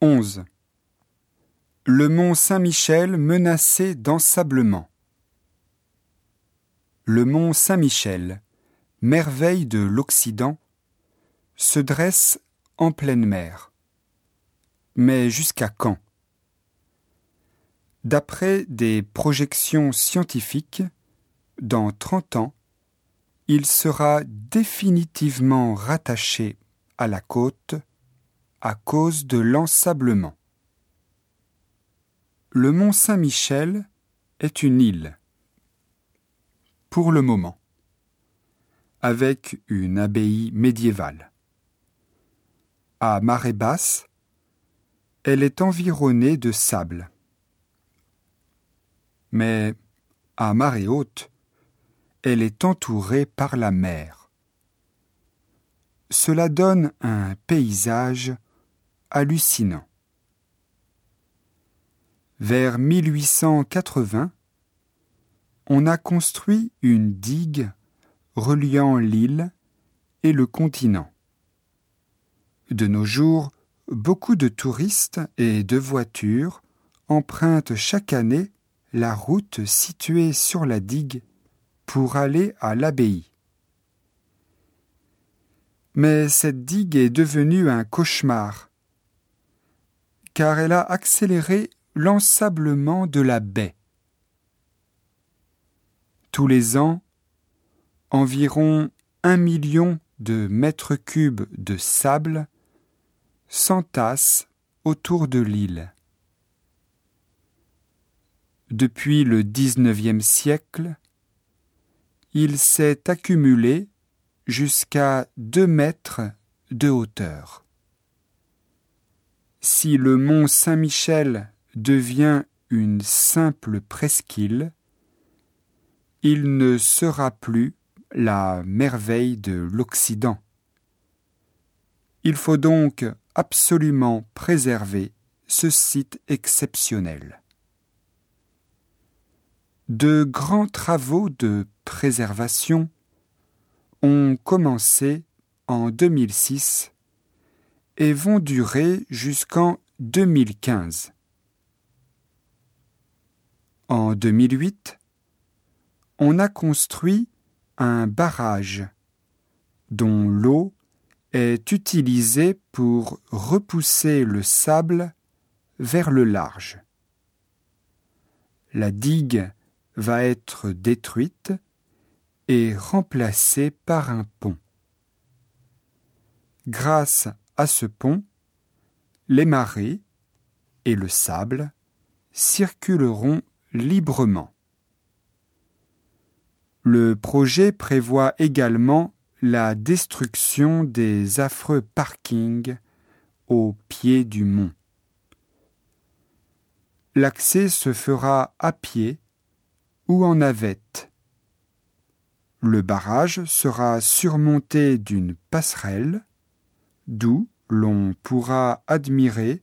11. Le mont Saint-Michel menacé d'ensablement. Le mont Saint-Michel, merveille de l'Occident, se dresse en pleine mer. Mais jusqu'à quand? D'après des projections scientifiques, dans 30 ans, il sera définitivement rattaché à la côte à cause de l'ensablement. Le mont Saint-Michel est une île, pour le moment, avec une abbaye médiévale. À marée basse, elle est environnée de sable. Mais à marée haute, elle est entourée par la mer. Cela donne un paysage hallucinant. Vers 1880, on a construit une digue reliant l'île et le continent. De nos jours, beaucoup de touristes et de voitures empruntent chaque année la route située sur la digue pour aller à l'abbaye. Mais cette digue est devenue un cauchemar, car elle a accéléré l'ensablement de la baie. Tous les ans, environ un million de mètres cubes de sable s'entassent autour de l'île. Depuis le XIXe siècle, il s'est accumulé jusqu'à deux mètres de hauteur. Si le mont Saint-Michel devient une simple presqu'île, il ne sera plus la merveille de l'Occident. Il faut donc absolument préserver ce site exceptionnel. De grands travaux de préservation ont commencé en 2006 et vont durer jusqu'en 2015. En 2008, on a construit un barrage dont l'eau est utilisée pour repousser le sable vers le large. La digue va être détruite et remplacée par un pont. Grâce à ce pont, les marées et le sable circuleront librement. Le projet prévoit également la destruction des affreux parkings au pied du mont. L'accès se fera à pied ou en navette. Le barrage sera surmonté d'une passerelle d'où l'on pourra admirer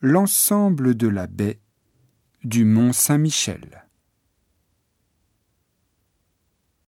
l'ensemble de la baie du mont Saint-Michel.